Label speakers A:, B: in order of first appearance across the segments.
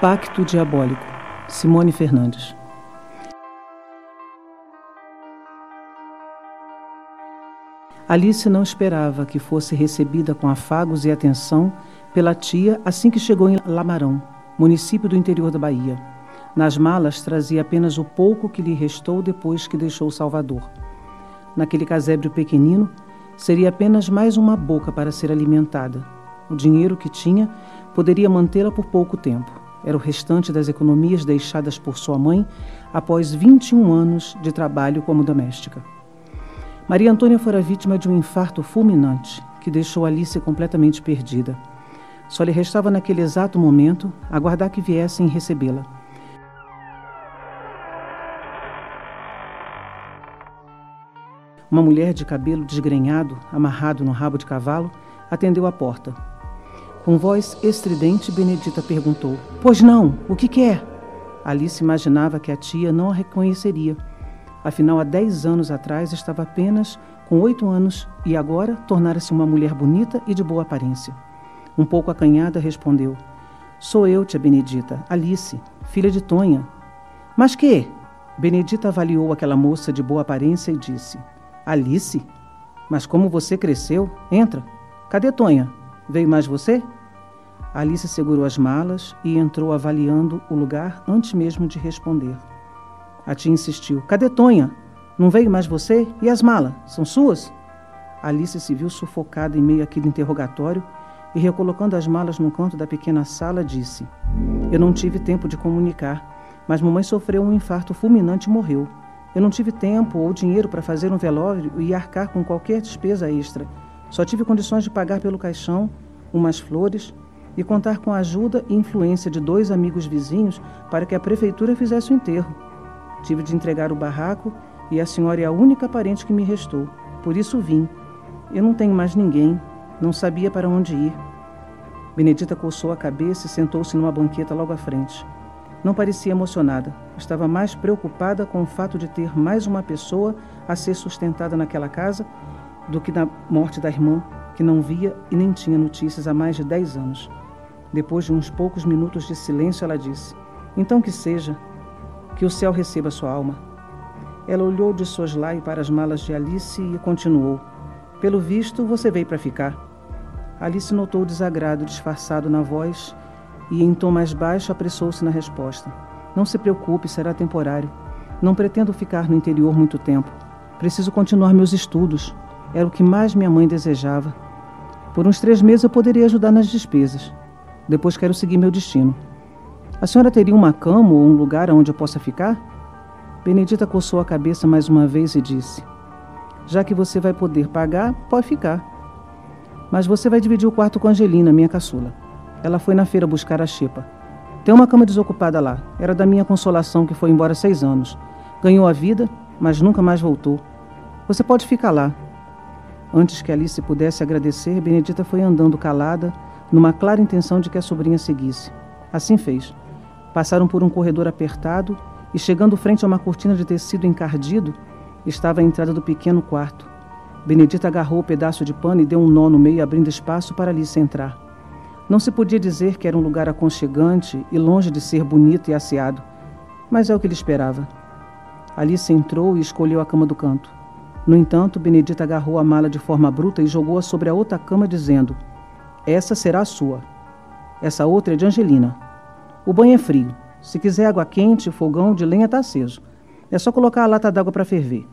A: Pacto Diabólico, Simone Fernandes. Alice não esperava que fosse recebida com afagos e atenção pela tia assim que chegou em Lamarão, município do interior da Bahia. Nas malas trazia apenas o pouco que lhe restou depois que deixou Salvador. Naquele casebre pequenino, seria apenas mais uma boca para ser alimentada. O dinheiro que tinha poderia mantê-la por pouco tempo era o restante das economias deixadas por sua mãe após 21 anos de trabalho como doméstica. Maria Antônia fora vítima de um infarto fulminante que deixou Alice completamente perdida. Só lhe restava naquele exato momento aguardar que viessem recebê-la. Uma mulher de cabelo desgrenhado, amarrado no rabo de cavalo, atendeu à porta com voz estridente, Benedita perguntou: Pois não, o que quer? Alice imaginava que a tia não a reconheceria. Afinal, há dez anos atrás estava apenas com oito anos e agora tornara-se uma mulher bonita e de boa aparência. Um pouco acanhada, respondeu: Sou eu, tia Benedita, Alice, filha de Tonha. Mas que? Benedita avaliou aquela moça de boa aparência e disse: Alice? Mas como você cresceu? Entra. Cadê Tonha? Veio mais você? Alice segurou as malas e entrou avaliando o lugar antes mesmo de responder. A tia insistiu: Cadê Tonha? Não veio mais você? E as malas? São suas? Alice se viu sufocada em meio àquele interrogatório e, recolocando as malas no canto da pequena sala, disse: Eu não tive tempo de comunicar, mas mamãe sofreu um infarto fulminante e morreu. Eu não tive tempo ou dinheiro para fazer um velório e arcar com qualquer despesa extra. Só tive condições de pagar pelo caixão, umas flores e contar com a ajuda e influência de dois amigos vizinhos para que a prefeitura fizesse o enterro. Tive de entregar o barraco e a senhora é a única parente que me restou. Por isso vim. Eu não tenho mais ninguém, não sabia para onde ir. Benedita coçou a cabeça e sentou-se numa banqueta logo à frente. Não parecia emocionada, estava mais preocupada com o fato de ter mais uma pessoa a ser sustentada naquela casa do que na morte da irmã, que não via e nem tinha notícias há mais de dez anos. Depois de uns poucos minutos de silêncio, ela disse: Então que seja, que o céu receba sua alma. Ela olhou de soslaio para as malas de Alice e continuou: Pelo visto, você veio para ficar. Alice notou o desagrado disfarçado na voz e, em tom mais baixo, apressou-se na resposta: Não se preocupe, será temporário. Não pretendo ficar no interior muito tempo. Preciso continuar meus estudos. Era o que mais minha mãe desejava. Por uns três meses eu poderia ajudar nas despesas. Depois quero seguir meu destino. A senhora teria uma cama ou um lugar onde eu possa ficar? Benedita coçou a cabeça mais uma vez e disse: Já que você vai poder pagar, pode ficar. Mas você vai dividir o quarto com Angelina, minha caçula. Ela foi na feira buscar a xepa. Tem uma cama desocupada lá. Era da minha consolação que foi embora seis anos. Ganhou a vida, mas nunca mais voltou. Você pode ficar lá. Antes que Alice pudesse agradecer, Benedita foi andando calada, numa clara intenção de que a sobrinha seguisse. Assim fez. Passaram por um corredor apertado e, chegando frente a uma cortina de tecido encardido, estava a entrada do pequeno quarto. Benedita agarrou o pedaço de pano e deu um nó no meio, abrindo espaço para Alice entrar. Não se podia dizer que era um lugar aconchegante e longe de ser bonito e asseado, mas é o que ele esperava. Alice entrou e escolheu a cama do canto. No entanto, Benedita agarrou a mala de forma bruta e jogou-a sobre a outra cama, dizendo: Essa será a sua. Essa outra é de Angelina. O banho é frio. Se quiser água quente, o fogão de lenha está aceso. É só colocar a lata d'água para ferver.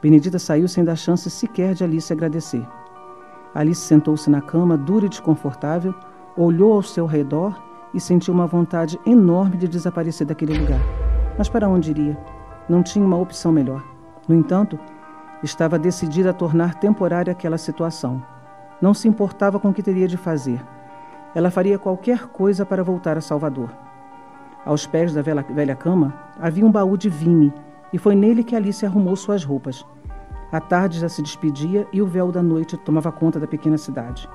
A: Benedita saiu sem dar chance sequer de Alice agradecer. Alice sentou-se na cama, dura e desconfortável, olhou ao seu redor e sentiu uma vontade enorme de desaparecer daquele lugar. Mas para onde iria? Não tinha uma opção melhor. No entanto, Estava decidida a tornar temporária aquela situação. Não se importava com o que teria de fazer. Ela faria qualquer coisa para voltar a Salvador. Aos pés da velha, cama havia um baú de vime e foi nele que Alice arrumou suas roupas. A tarde já se despedia e o véu da noite tomava conta da pequena cidade.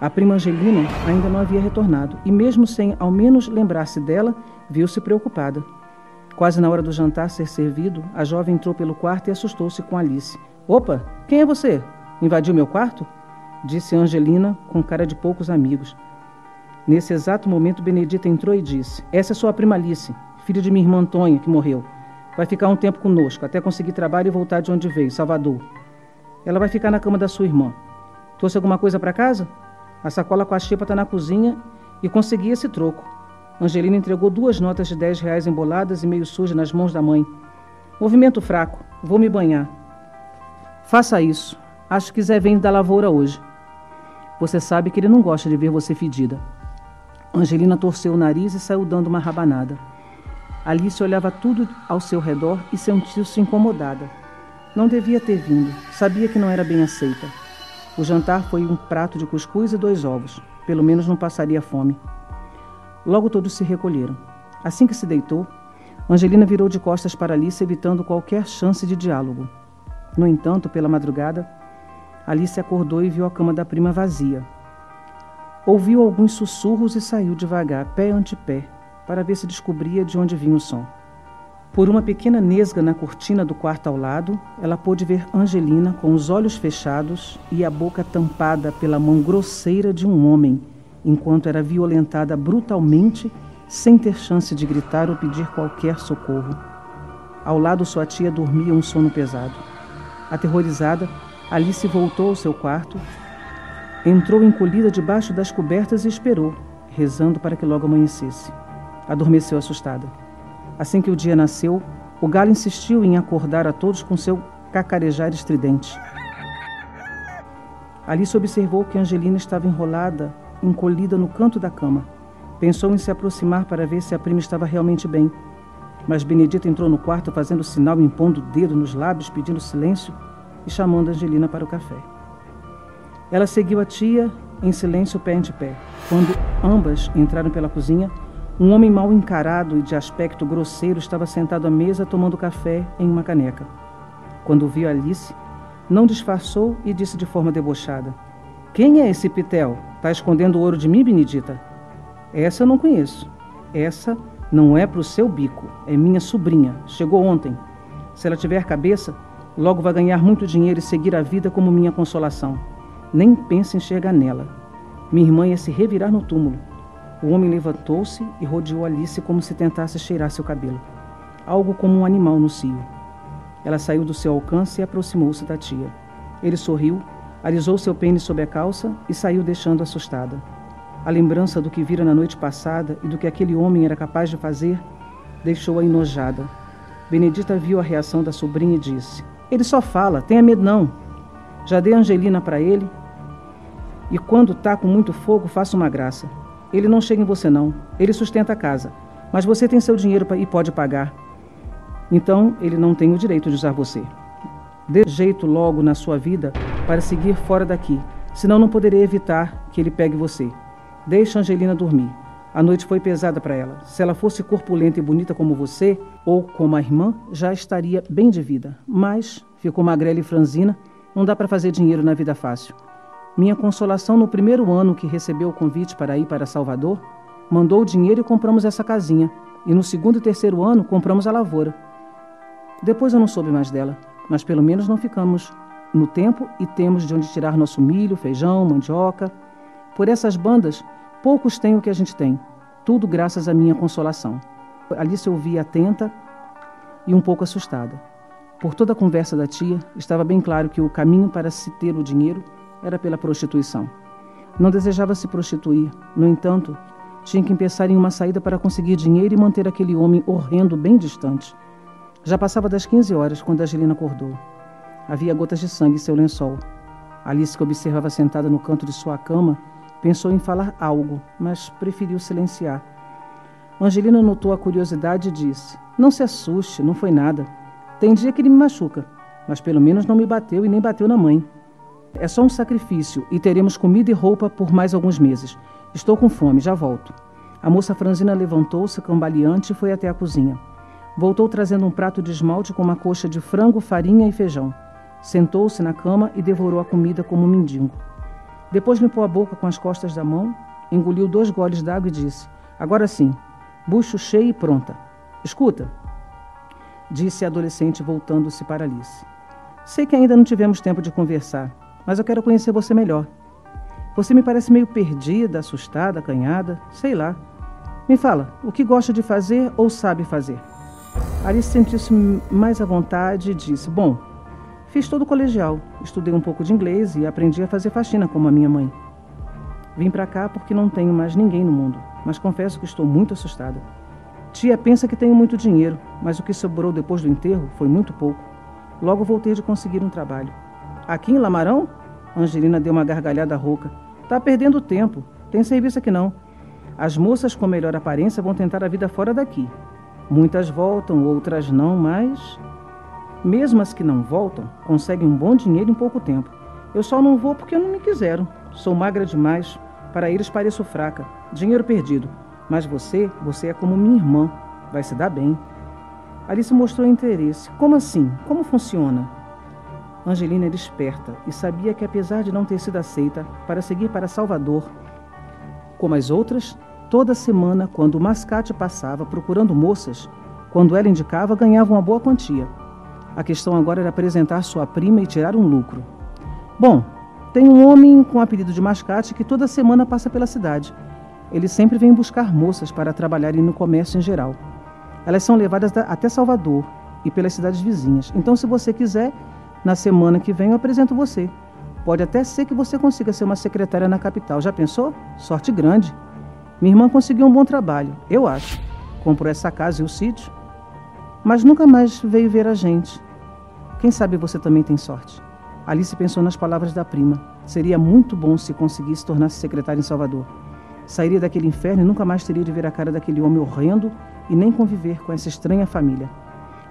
A: A prima Angelina ainda não havia retornado e, mesmo sem ao menos lembrar-se dela, viu-se preocupada. Quase na hora do jantar ser servido, a jovem entrou pelo quarto e assustou-se com Alice. Opa, quem é você? Invadiu meu quarto? disse Angelina com cara de poucos amigos. Nesse exato momento, Benedita entrou e disse: Essa é sua prima Alice, filha de minha irmã Antônia, que morreu. Vai ficar um tempo conosco, até conseguir trabalho e voltar de onde veio, Salvador. Ela vai ficar na cama da sua irmã. Trouxe alguma coisa para casa? A sacola com a xepa está na cozinha e consegui esse troco. Angelina entregou duas notas de dez reais emboladas e meio sujas nas mãos da mãe. Movimento fraco. Vou me banhar. Faça isso. Acho que Zé vem da lavoura hoje. Você sabe que ele não gosta de ver você fedida. Angelina torceu o nariz e saiu dando uma rabanada. Alice olhava tudo ao seu redor e sentiu-se incomodada. Não devia ter vindo. Sabia que não era bem aceita. O jantar foi um prato de cuscuz e dois ovos. Pelo menos não passaria fome. Logo todos se recolheram. Assim que se deitou, Angelina virou de costas para Alice, evitando qualquer chance de diálogo. No entanto, pela madrugada, Alice acordou e viu a cama da prima vazia. Ouviu alguns sussurros e saiu devagar, pé ante pé, para ver se descobria de onde vinha o som. Por uma pequena nesga na cortina do quarto ao lado, ela pôde ver Angelina com os olhos fechados e a boca tampada pela mão grosseira de um homem, enquanto era violentada brutalmente, sem ter chance de gritar ou pedir qualquer socorro. Ao lado, sua tia dormia um sono pesado. Aterrorizada, Alice voltou ao seu quarto, entrou encolhida debaixo das cobertas e esperou, rezando para que logo amanhecesse. Adormeceu assustada. Assim que o dia nasceu, o galo insistiu em acordar a todos com seu cacarejar estridente. Alice observou que Angelina estava enrolada, encolhida no canto da cama. Pensou em se aproximar para ver se a prima estava realmente bem. Mas Benedita entrou no quarto fazendo sinal, impondo o dedo nos lábios, pedindo silêncio e chamando Angelina para o café. Ela seguiu a tia em silêncio pé ante pé. Quando ambas entraram pela cozinha, um homem mal encarado e de aspecto grosseiro estava sentado à mesa tomando café em uma caneca. Quando viu Alice, não disfarçou e disse de forma debochada: Quem é esse Pitel? Está escondendo o ouro de mim, Benedita? Essa eu não conheço. Essa não é para o seu bico. É minha sobrinha. Chegou ontem. Se ela tiver cabeça, logo vai ganhar muito dinheiro e seguir a vida como minha consolação. Nem pense em chegar nela. Minha irmã ia se revirar no túmulo. O homem levantou-se e rodeou Alice como se tentasse cheirar seu cabelo. Algo como um animal no cio. Ela saiu do seu alcance e aproximou-se da tia. Ele sorriu, alisou seu pênis sob a calça e saiu deixando assustada. A lembrança do que vira na noite passada e do que aquele homem era capaz de fazer deixou-a enojada. Benedita viu a reação da sobrinha e disse: Ele só fala, tenha medo não. Já dei Angelina para ele. E quando tá com muito fogo, faça uma graça. Ele não chega em você, não. Ele sustenta a casa. Mas você tem seu dinheiro e pode pagar. Então, ele não tem o direito de usar você. Dê jeito logo na sua vida para seguir fora daqui, senão não poderei evitar que ele pegue você. Deixe Angelina dormir. A noite foi pesada para ela. Se ela fosse corpulenta e bonita como você, ou como a irmã, já estaria bem de vida. Mas ficou magrela e franzina, não dá para fazer dinheiro na vida fácil. Minha consolação no primeiro ano que recebeu o convite para ir para Salvador, mandou o dinheiro e compramos essa casinha. E no segundo e terceiro ano compramos a lavoura. Depois eu não soube mais dela, mas pelo menos não ficamos no tempo e temos de onde tirar nosso milho, feijão, mandioca. Por essas bandas, poucos têm o que a gente tem. Tudo graças à minha consolação. Alice ouvia atenta e um pouco assustada. Por toda a conversa da tia, estava bem claro que o caminho para se ter o dinheiro era pela prostituição. Não desejava se prostituir, no entanto, tinha que pensar em uma saída para conseguir dinheiro e manter aquele homem horrendo bem distante. Já passava das 15 horas quando Angelina acordou. Havia gotas de sangue em seu lençol. Alice, que observava sentada no canto de sua cama, pensou em falar algo, mas preferiu silenciar. Angelina notou a curiosidade e disse: Não se assuste, não foi nada. Tem dia que ele me machuca, mas pelo menos não me bateu e nem bateu na mãe. É só um sacrifício e teremos comida e roupa por mais alguns meses. Estou com fome, já volto. A moça franzina levantou-se, cambaleante, e foi até a cozinha. Voltou trazendo um prato de esmalte com uma coxa de frango, farinha e feijão. Sentou-se na cama e devorou a comida como um mendigo. Depois limpou a boca com as costas da mão, engoliu dois goles d'água e disse: Agora sim, bucho cheio e pronta. Escuta, disse a adolescente voltando-se para Alice. Sei que ainda não tivemos tempo de conversar, mas eu quero conhecer você melhor. Você me parece meio perdida, assustada, acanhada, sei lá. Me fala, o que gosta de fazer ou sabe fazer? Alice sentiu-se mais à vontade e disse: Bom, fiz todo o colegial, estudei um pouco de inglês e aprendi a fazer faxina como a minha mãe. Vim para cá porque não tenho mais ninguém no mundo, mas confesso que estou muito assustada. Tia pensa que tenho muito dinheiro, mas o que sobrou depois do enterro foi muito pouco. Logo voltei de conseguir um trabalho. Aqui em Lamarão? Angelina deu uma gargalhada rouca. Tá perdendo tempo. Tem serviço aqui não. As moças com melhor aparência vão tentar a vida fora daqui. Muitas voltam, outras não, mas. Mesmo as que não voltam, conseguem um bom dinheiro em pouco tempo. Eu só não vou porque não me quiseram. Sou magra demais. Para eles pareço fraca. Dinheiro perdido. Mas você, você é como minha irmã. Vai se dar bem. Alice mostrou interesse. Como assim? Como funciona? Angelina era esperta e sabia que, apesar de não ter sido aceita para seguir para Salvador, como as outras, toda semana, quando o mascate passava procurando moças, quando ela indicava, ganhava uma boa quantia. A questão agora era apresentar sua prima e tirar um lucro. Bom, tem um homem com apelido de mascate que toda semana passa pela cidade. Ele sempre vem buscar moças para trabalharem no comércio em geral. Elas são levadas até Salvador e pelas cidades vizinhas. Então, se você quiser, na semana que vem eu apresento você. Pode até ser que você consiga ser uma secretária na capital. Já pensou? Sorte grande. Minha irmã conseguiu um bom trabalho, eu acho. Comprou essa casa e o sítio. Mas nunca mais veio ver a gente. Quem sabe você também tem sorte. Alice pensou nas palavras da prima. Seria muito bom se conseguisse tornar-se secretária em Salvador. Sairia daquele inferno e nunca mais teria de ver a cara daquele homem horrendo e nem conviver com essa estranha família.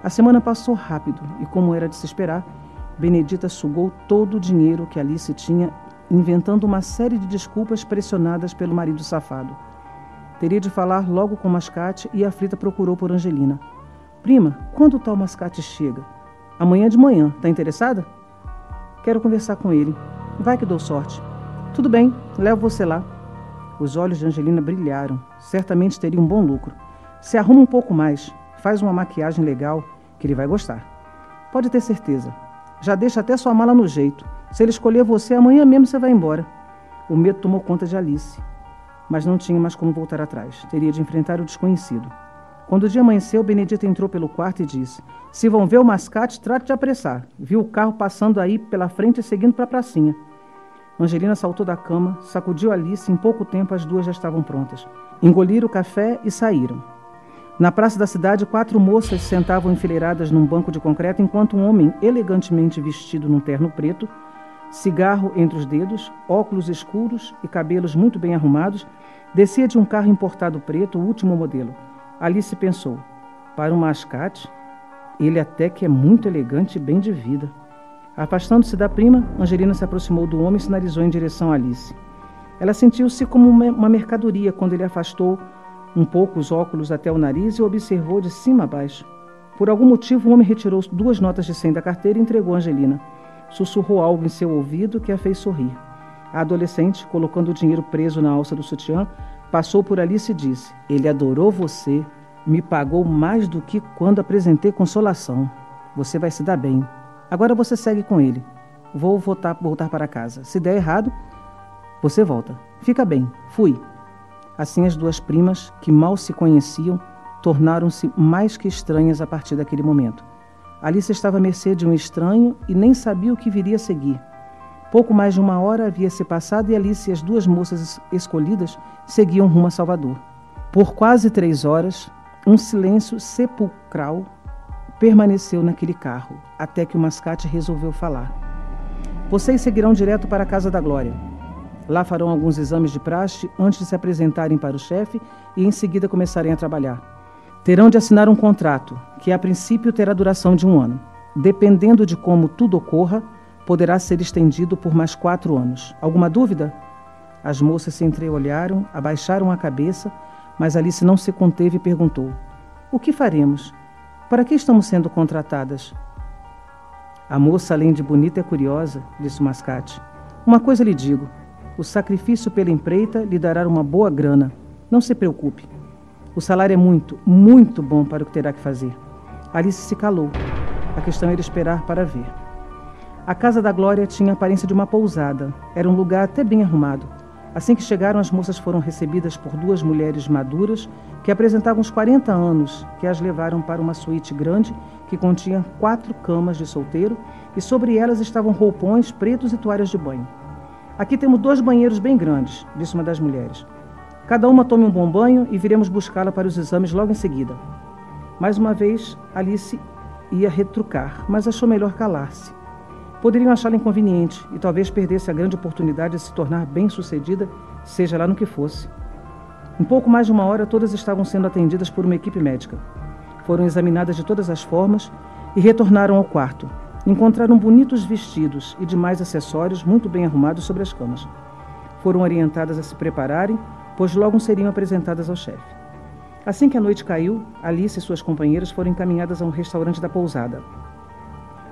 A: A semana passou rápido e, como era de se esperar, Benedita sugou todo o dinheiro que Alice tinha, inventando uma série de desculpas pressionadas pelo marido safado. Teria de falar logo com Mascate e a aflita procurou por Angelina. Prima, quando o tal Mascate chega? Amanhã de manhã, tá interessada? Quero conversar com ele. Vai que dou sorte. Tudo bem, levo você lá. Os olhos de Angelina brilharam. Certamente teria um bom lucro. Se arruma um pouco mais, faz uma maquiagem legal, que ele vai gostar. Pode ter certeza, já deixa até sua mala no jeito. Se ele escolher você, amanhã mesmo você vai embora. O medo tomou conta de Alice. Mas não tinha mais como voltar atrás. Teria de enfrentar o desconhecido. Quando o dia amanheceu, Benedita entrou pelo quarto e disse: Se vão ver o mascate, trate de apressar. Viu o carro passando aí pela frente e seguindo para a pracinha. Angelina saltou da cama, sacudiu Alice e em pouco tempo as duas já estavam prontas. Engoliram o café e saíram. Na praça da cidade, quatro moças sentavam enfileiradas num banco de concreto enquanto um homem elegantemente vestido num terno preto, cigarro entre os dedos, óculos escuros e cabelos muito bem arrumados, descia de um carro importado preto, o último modelo. Alice pensou: para um mascate, ele até que é muito elegante e bem de vida. Afastando-se da prima, Angelina se aproximou do homem e sinalizou em direção a Alice. Ela sentiu-se como uma mercadoria quando ele afastou um pouco os óculos até o nariz e observou de cima a baixo. Por algum motivo, o homem retirou duas notas de cem da carteira e entregou a Angelina. Sussurrou algo em seu ouvido que a fez sorrir. A adolescente, colocando o dinheiro preso na alça do sutiã, passou por Alice e disse: Ele adorou você. Me pagou mais do que quando apresentei consolação. Você vai se dar bem. Agora você segue com ele. Vou voltar, voltar para casa. Se der errado, você volta. Fica bem. Fui. Assim, as duas primas, que mal se conheciam, tornaram-se mais que estranhas a partir daquele momento. Alice estava à mercê de um estranho e nem sabia o que viria a seguir. Pouco mais de uma hora havia se passado e Alice e as duas moças escolhidas seguiam rumo a Salvador. Por quase três horas, um silêncio sepulcral permaneceu naquele carro, até que o mascate resolveu falar. Vocês seguirão direto para a Casa da Glória. Lá farão alguns exames de praxe antes de se apresentarem para o chefe e em seguida começarem a trabalhar. Terão de assinar um contrato, que a princípio terá duração de um ano. Dependendo de como tudo ocorra, poderá ser estendido por mais quatro anos. Alguma dúvida? As moças se entreolharam, abaixaram a cabeça, mas Alice não se conteve e perguntou: O que faremos? Para que estamos sendo contratadas? A moça, além de bonita, é curiosa, disse o mascate. Uma coisa lhe digo: o sacrifício pela empreita lhe dará uma boa grana. Não se preocupe. O salário é muito, muito bom para o que terá que fazer. Alice se calou. A questão era esperar para ver. A casa da Glória tinha a aparência de uma pousada. Era um lugar até bem arrumado. Assim que chegaram, as moças foram recebidas por duas mulheres maduras que apresentavam uns 40 anos, que as levaram para uma suíte grande que continha quatro camas de solteiro e sobre elas estavam roupões pretos e toalhas de banho. Aqui temos dois banheiros bem grandes, disse uma das mulheres. Cada uma tome um bom banho e viremos buscá-la para os exames logo em seguida. Mais uma vez, Alice ia retrucar, mas achou melhor calar-se. Poderiam achá-la inconveniente e talvez perdesse a grande oportunidade de se tornar bem-sucedida, seja lá no que fosse. Em pouco mais de uma hora, todas estavam sendo atendidas por uma equipe médica. Foram examinadas de todas as formas e retornaram ao quarto. Encontraram bonitos vestidos e demais acessórios muito bem arrumados sobre as camas. Foram orientadas a se prepararem, pois logo seriam apresentadas ao chefe. Assim que a noite caiu, Alice e suas companheiras foram encaminhadas a um restaurante da pousada.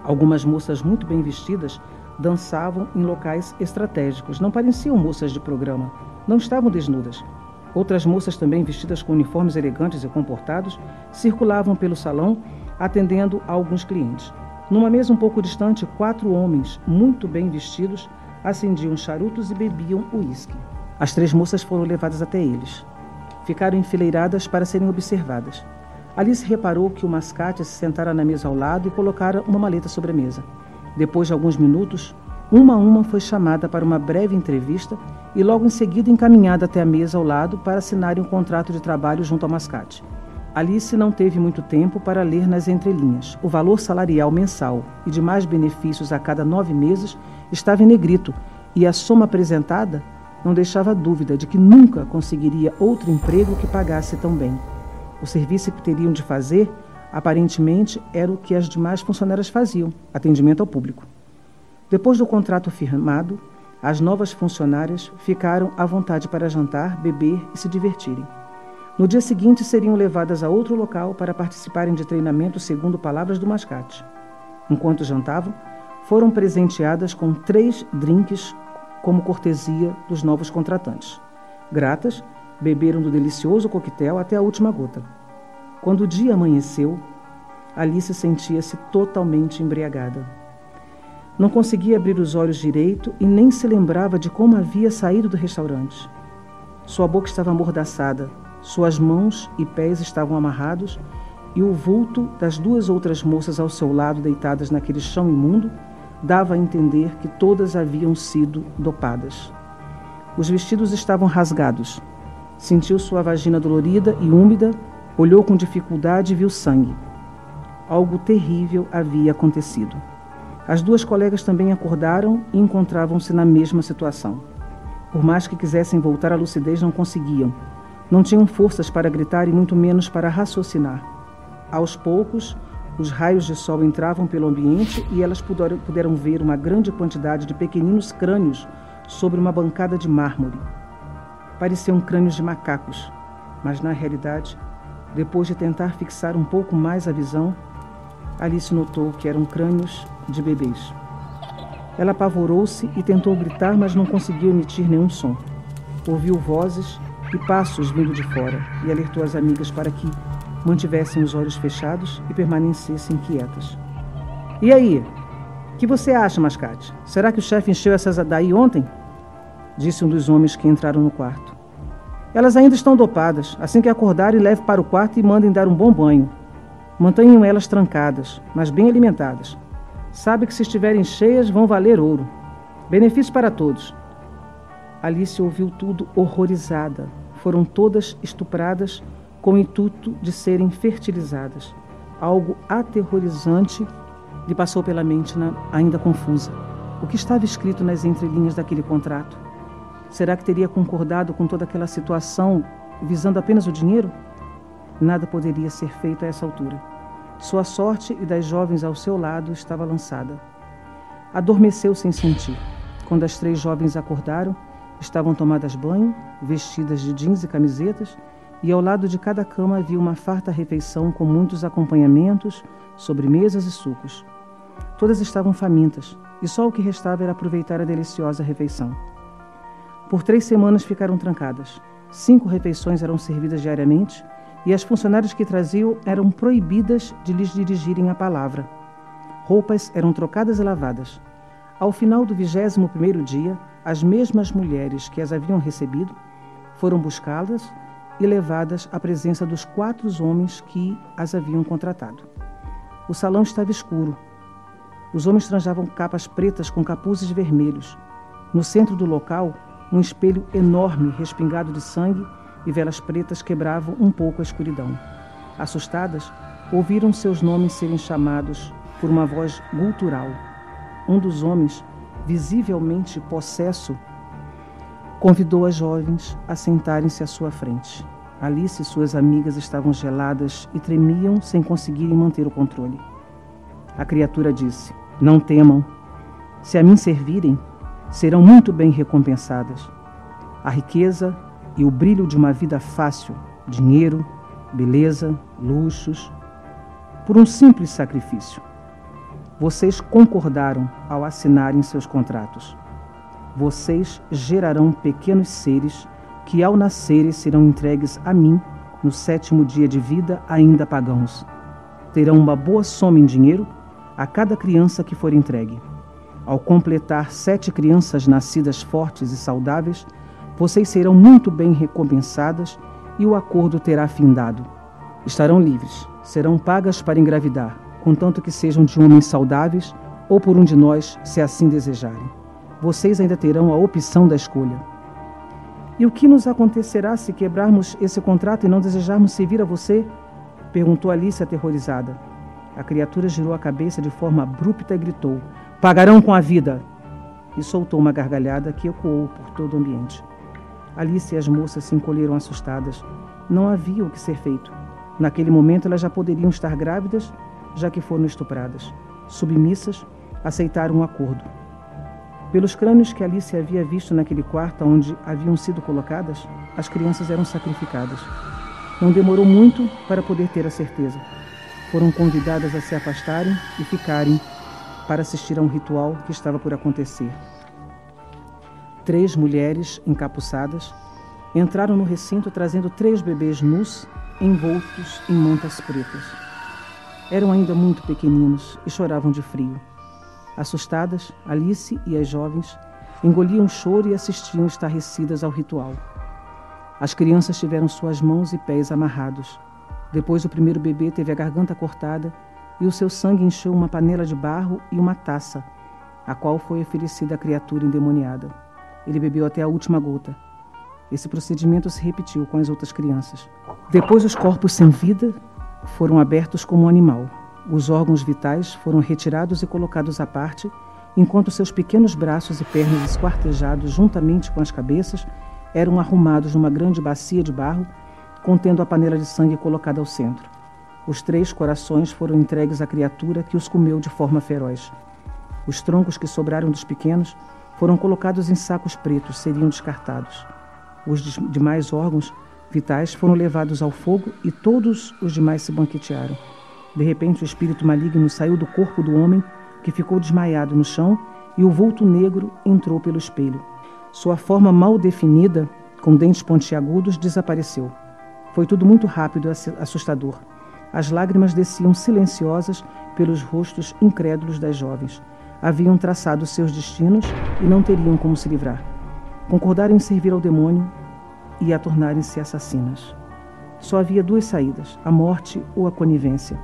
A: Algumas moças muito bem vestidas dançavam em locais estratégicos. Não pareciam moças de programa, não estavam desnudas. Outras moças, também vestidas com uniformes elegantes e comportados, circulavam pelo salão, atendendo a alguns clientes. Numa mesa um pouco distante, quatro homens, muito bem vestidos, acendiam charutos e bebiam uísque. As três moças foram levadas até eles. Ficaram enfileiradas para serem observadas. Alice reparou que o mascate se sentara na mesa ao lado e colocara uma maleta sobre a mesa. Depois de alguns minutos, uma a uma foi chamada para uma breve entrevista e logo em seguida encaminhada até a mesa ao lado para assinarem um contrato de trabalho junto ao mascate. Alice não teve muito tempo para ler nas entrelinhas. O valor salarial mensal e de mais benefícios a cada nove meses estava em negrito e a soma apresentada não deixava dúvida de que nunca conseguiria outro emprego que pagasse tão bem. O serviço que teriam de fazer, aparentemente, era o que as demais funcionárias faziam: atendimento ao público. Depois do contrato firmado, as novas funcionárias ficaram à vontade para jantar, beber e se divertirem. No dia seguinte, seriam levadas a outro local para participarem de treinamento segundo palavras do mascate. Enquanto jantavam, foram presenteadas com três drinks como cortesia dos novos contratantes. Gratas, Beberam do delicioso coquetel até a última gota. Quando o dia amanheceu, Alice sentia-se totalmente embriagada. Não conseguia abrir os olhos direito e nem se lembrava de como havia saído do restaurante. Sua boca estava amordaçada, suas mãos e pés estavam amarrados e o vulto das duas outras moças ao seu lado, deitadas naquele chão imundo, dava a entender que todas haviam sido dopadas. Os vestidos estavam rasgados, Sentiu sua vagina dolorida e úmida, olhou com dificuldade e viu sangue. Algo terrível havia acontecido. As duas colegas também acordaram e encontravam-se na mesma situação. Por mais que quisessem voltar à lucidez, não conseguiam. Não tinham forças para gritar e muito menos para raciocinar. Aos poucos, os raios de sol entravam pelo ambiente e elas puderam ver uma grande quantidade de pequeninos crânios sobre uma bancada de mármore pareciam crânios de macacos, mas na realidade, depois de tentar fixar um pouco mais a visão, Alice notou que eram crânios de bebês. Ela apavorou-se e tentou gritar, mas não conseguiu emitir nenhum som. Ouviu vozes e passos vindo de fora e alertou as amigas para que mantivessem os olhos fechados e permanecessem quietas. E aí? O que você acha, Mascate? Será que o chefe encheu essas daí ontem? disse um dos homens que entraram no quarto. Elas ainda estão dopadas. Assim que acordarem, leve para o quarto e mandem dar um bom banho. Mantenham elas trancadas, mas bem alimentadas. Sabe que se estiverem cheias, vão valer ouro. Benefício para todos. Alice ouviu tudo horrorizada. Foram todas estupradas com o intuito de serem fertilizadas. Algo aterrorizante lhe passou pela mente, ainda confusa. O que estava escrito nas entrelinhas daquele contrato? Será que teria concordado com toda aquela situação visando apenas o dinheiro? Nada poderia ser feito a essa altura. Sua sorte e das jovens ao seu lado estava lançada. Adormeceu sem sentir. Quando as três jovens acordaram, estavam tomadas banho, vestidas de jeans e camisetas, e ao lado de cada cama havia uma farta refeição com muitos acompanhamentos, sobremesas e sucos. Todas estavam famintas, e só o que restava era aproveitar a deliciosa refeição. Por três semanas ficaram trancadas. Cinco refeições eram servidas diariamente e as funcionárias que traziam eram proibidas de lhes dirigirem a palavra. Roupas eram trocadas e lavadas. Ao final do vigésimo primeiro dia, as mesmas mulheres que as haviam recebido foram buscá-las e levadas à presença dos quatro homens que as haviam contratado. O salão estava escuro. Os homens tranjavam capas pretas com capuzes vermelhos. No centro do local, um espelho enorme, respingado de sangue, e velas pretas quebravam um pouco a escuridão. Assustadas, ouviram seus nomes serem chamados por uma voz gutural. Um dos homens, visivelmente possesso, convidou as jovens a sentarem-se à sua frente. Alice e suas amigas estavam geladas e tremiam sem conseguirem manter o controle. A criatura disse: Não temam. Se a mim servirem, serão muito bem recompensadas. A riqueza e o brilho de uma vida fácil, dinheiro, beleza, luxos, por um simples sacrifício. Vocês concordaram ao assinarem seus contratos. Vocês gerarão pequenos seres que, ao nascerem, serão entregues a mim no sétimo dia de vida, ainda pagãos. Terão uma boa soma em dinheiro a cada criança que for entregue. Ao completar sete crianças nascidas fortes e saudáveis, vocês serão muito bem recompensadas e o acordo terá findado. Estarão livres, serão pagas para engravidar, contanto que sejam de homens saudáveis ou por um de nós, se assim desejarem. Vocês ainda terão a opção da escolha. E o que nos acontecerá se quebrarmos esse contrato e não desejarmos servir a você? perguntou Alice aterrorizada. A criatura girou a cabeça de forma abrupta e gritou: Pagarão com a vida! E soltou uma gargalhada que ecoou por todo o ambiente. Alice e as moças se encolheram assustadas. Não havia o que ser feito. Naquele momento elas já poderiam estar grávidas, já que foram estupradas. Submissas, aceitaram um acordo. Pelos crânios que Alice havia visto naquele quarto onde haviam sido colocadas, as crianças eram sacrificadas. Não demorou muito para poder ter a certeza. Foram convidadas a se afastarem e ficarem para assistir a um ritual que estava por acontecer. Três mulheres encapuçadas entraram no recinto trazendo três bebês nus envoltos em mantas pretas. Eram ainda muito pequeninos e choravam de frio. Assustadas, Alice e as jovens engoliam o choro e assistiam estarrecidas ao ritual. As crianças tiveram suas mãos e pés amarrados. Depois, o primeiro bebê teve a garganta cortada e o seu sangue encheu uma panela de barro e uma taça, a qual foi oferecida à criatura endemoniada. Ele bebeu até a última gota. Esse procedimento se repetiu com as outras crianças. Depois, os corpos sem vida foram abertos como um animal. Os órgãos vitais foram retirados e colocados à parte, enquanto seus pequenos braços e pernas esquartejados juntamente com as cabeças eram arrumados numa grande bacia de barro, contendo a panela de sangue colocada ao centro. Os três corações foram entregues à criatura que os comeu de forma feroz. Os troncos que sobraram dos pequenos foram colocados em sacos pretos, seriam descartados. Os demais órgãos vitais foram levados ao fogo e todos os demais se banquetearam. De repente, o espírito maligno saiu do corpo do homem, que ficou desmaiado no chão, e o vulto negro entrou pelo espelho. Sua forma mal definida, com dentes pontiagudos, desapareceu. Foi tudo muito rápido e assustador. As lágrimas desciam silenciosas pelos rostos incrédulos das jovens. Haviam traçado seus destinos e não teriam como se livrar. Concordaram em servir ao demônio e a tornarem-se assassinas. Só havia duas saídas: a morte ou a conivência.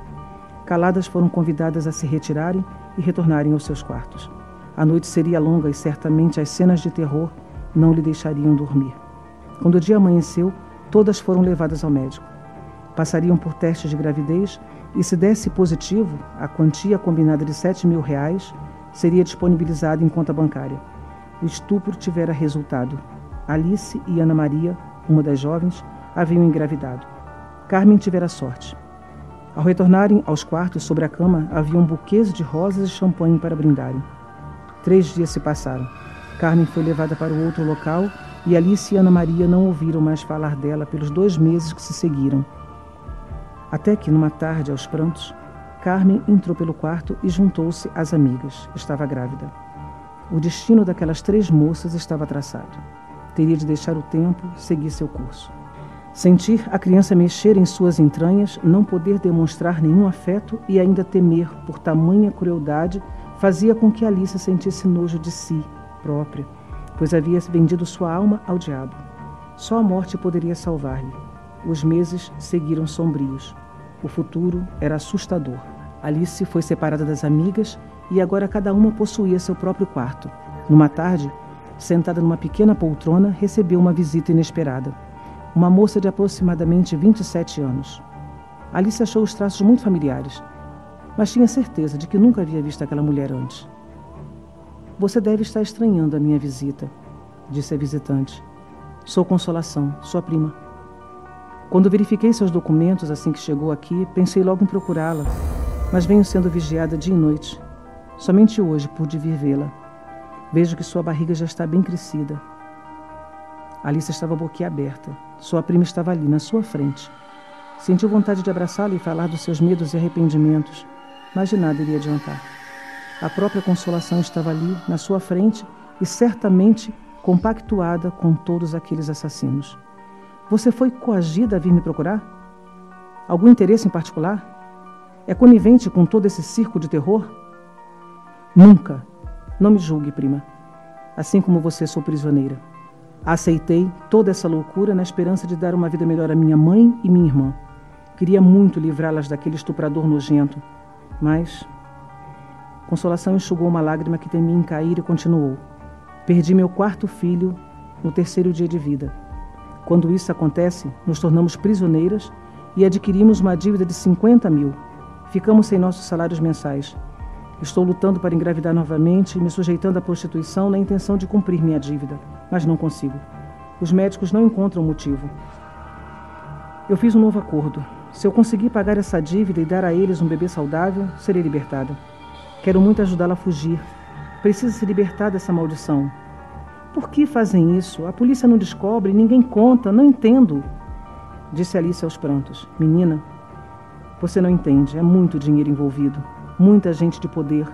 A: Caladas foram convidadas a se retirarem e retornarem aos seus quartos. A noite seria longa e certamente as cenas de terror não lhe deixariam dormir. Quando o dia amanheceu, todas foram levadas ao médico. Passariam por testes de gravidez e, se desse positivo, a quantia combinada de sete mil reais seria disponibilizada em conta bancária. O estupro tivera resultado. Alice e Ana Maria, uma das jovens, haviam engravidado. Carmen tivera sorte. Ao retornarem aos quartos sobre a cama, haviam buquês de rosas e champanhe para brindarem. Três dias se passaram. Carmen foi levada para o outro local e Alice e Ana Maria não ouviram mais falar dela pelos dois meses que se seguiram. Até que, numa tarde, aos prantos, Carmen entrou pelo quarto e juntou-se às amigas. Estava grávida. O destino daquelas três moças estava traçado. Teria de deixar o tempo seguir seu curso. Sentir a criança mexer em suas entranhas, não poder demonstrar nenhum afeto e ainda temer por tamanha crueldade fazia com que Alice sentisse nojo de si própria, pois havia vendido sua alma ao diabo. Só a morte poderia salvar-lhe. Os meses seguiram sombrios. O futuro era assustador. Alice foi separada das amigas e agora cada uma possuía seu próprio quarto. Numa tarde, sentada numa pequena poltrona, recebeu uma visita inesperada. Uma moça de aproximadamente 27 anos. Alice achou os traços muito familiares, mas tinha certeza de que nunca havia visto aquela mulher antes. Você deve estar estranhando a minha visita, disse a visitante. Sou Consolação, sua prima. Quando verifiquei seus documentos assim que chegou aqui, pensei logo em procurá-la, mas venho sendo vigiada dia e noite. Somente hoje pude vir vê-la. Vejo que sua barriga já está bem crescida. Alice estava boquiaberta. Sua prima estava ali, na sua frente. Sentiu vontade de abraçá-la e falar dos seus medos e arrependimentos, mas de nada iria adiantar. A própria consolação estava ali, na sua frente, e certamente compactuada com todos aqueles assassinos. Você foi coagida a vir me procurar? Algum interesse em particular? É conivente com todo esse circo de terror? Nunca. Não me julgue, prima. Assim como você, sou prisioneira. Aceitei toda essa loucura na esperança de dar uma vida melhor à minha mãe e minha irmã. Queria muito livrá-las daquele estuprador nojento, mas. Consolação enxugou uma lágrima que temia em cair e continuou. Perdi meu quarto filho no terceiro dia de vida. Quando isso acontece, nos tornamos prisioneiras e adquirimos uma dívida de 50 mil. Ficamos sem nossos salários mensais. Estou lutando para engravidar novamente e me sujeitando à prostituição na intenção de cumprir minha dívida, mas não consigo. Os médicos não encontram motivo. Eu fiz um novo acordo. Se eu conseguir pagar essa dívida e dar a eles um bebê saudável, serei libertada. Quero muito ajudá-la a fugir. Precisa se libertar dessa maldição. Por que fazem isso? A polícia não descobre, ninguém conta, não entendo. Disse Alice aos prantos. Menina, você não entende, é muito dinheiro envolvido, muita gente de poder.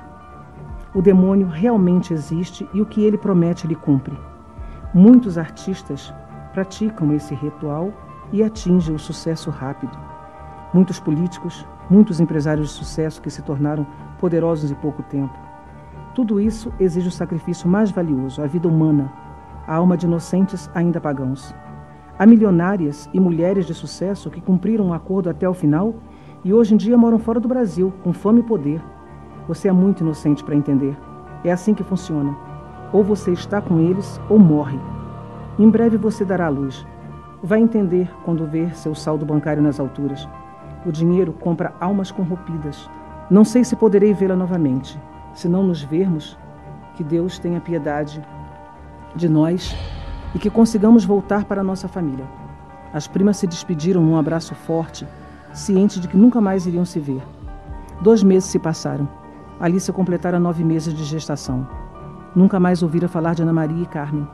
A: O demônio realmente existe e o que ele promete ele cumpre. Muitos artistas praticam esse ritual e atingem o sucesso rápido. Muitos políticos, muitos empresários de sucesso que se tornaram poderosos em pouco tempo. Tudo isso exige o sacrifício mais valioso, a vida humana, a alma de inocentes ainda pagãos. Há milionárias e mulheres de sucesso que cumpriram um acordo até o final e hoje em dia moram fora do Brasil, com fome e poder. Você é muito inocente para entender. É assim que funciona. Ou você está com eles ou morre. Em breve você dará a luz. Vai entender quando ver seu saldo bancário nas alturas. O dinheiro compra almas corrompidas. Não sei se poderei vê-la novamente. Se não nos vermos, que Deus tenha piedade de nós e que consigamos voltar para nossa família. As primas se despediram num abraço forte, cientes de que nunca mais iriam se ver. Dois meses se passaram. Alice completara nove meses de gestação. Nunca mais ouvira falar de Ana Maria e Carmen.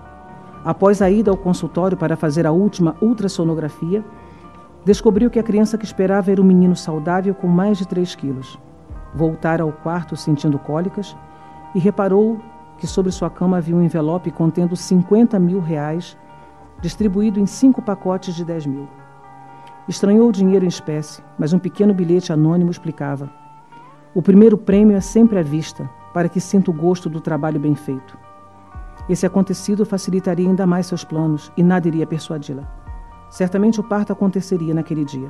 A: Após a ida ao consultório para fazer a última ultrassonografia, descobriu que a criança que esperava era um menino saudável com mais de 3 quilos voltara ao quarto sentindo cólicas e reparou que sobre sua cama havia um envelope contendo 50 mil reais, distribuído em cinco pacotes de 10 mil. Estranhou o dinheiro em espécie, mas um pequeno bilhete anônimo explicava. O primeiro prêmio é sempre à vista, para que sinta o gosto do trabalho bem feito. Esse acontecido facilitaria ainda mais seus planos e nada iria persuadi-la. Certamente o parto aconteceria naquele dia.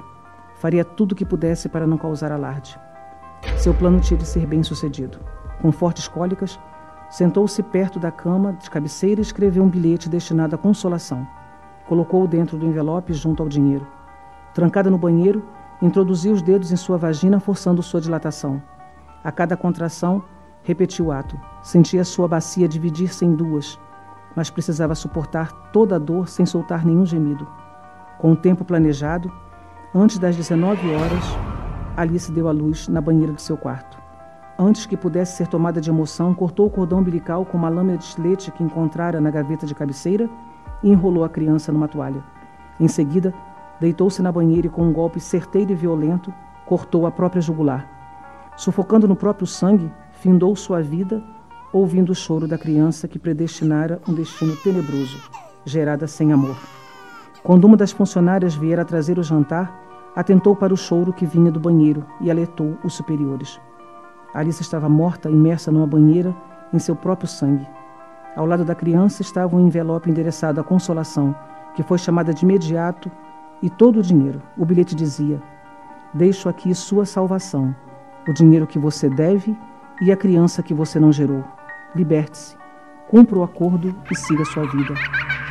A: Faria tudo o que pudesse para não causar alarde. Seu plano tinha de ser bem sucedido. Com fortes cólicas, sentou-se perto da cama de cabeceira e escreveu um bilhete destinado à consolação. Colocou-o dentro do envelope junto ao dinheiro. Trancada no banheiro, introduziu os dedos em sua vagina, forçando sua dilatação. A cada contração, repetiu o ato. Sentia sua bacia dividir-se em duas, mas precisava suportar toda a dor sem soltar nenhum gemido. Com o tempo planejado, antes das 19 horas, Alice deu à luz na banheira de seu quarto. Antes que pudesse ser tomada de emoção, cortou o cordão umbilical com uma lâmina de estilete que encontrara na gaveta de cabeceira e enrolou a criança numa toalha. Em seguida, deitou-se na banheira e, com um golpe certeiro e violento, cortou a própria jugular. Sufocando no próprio sangue, findou sua vida, ouvindo o choro da criança que predestinara um destino tenebroso, gerada sem amor. Quando uma das funcionárias viera trazer o jantar, atentou para o choro que vinha do banheiro e alertou os superiores. Alice estava morta, imersa numa banheira, em seu próprio sangue. Ao lado da criança estava um envelope endereçado à Consolação, que foi chamada de imediato, e todo o dinheiro. O bilhete dizia: Deixo aqui sua salvação, o dinheiro que você deve e a criança que você não gerou. Liberte-se, cumpra o acordo e siga sua vida.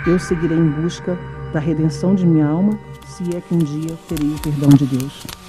A: Eu seguirei em busca da redenção de minha alma, se é que um dia terei o perdão de Deus.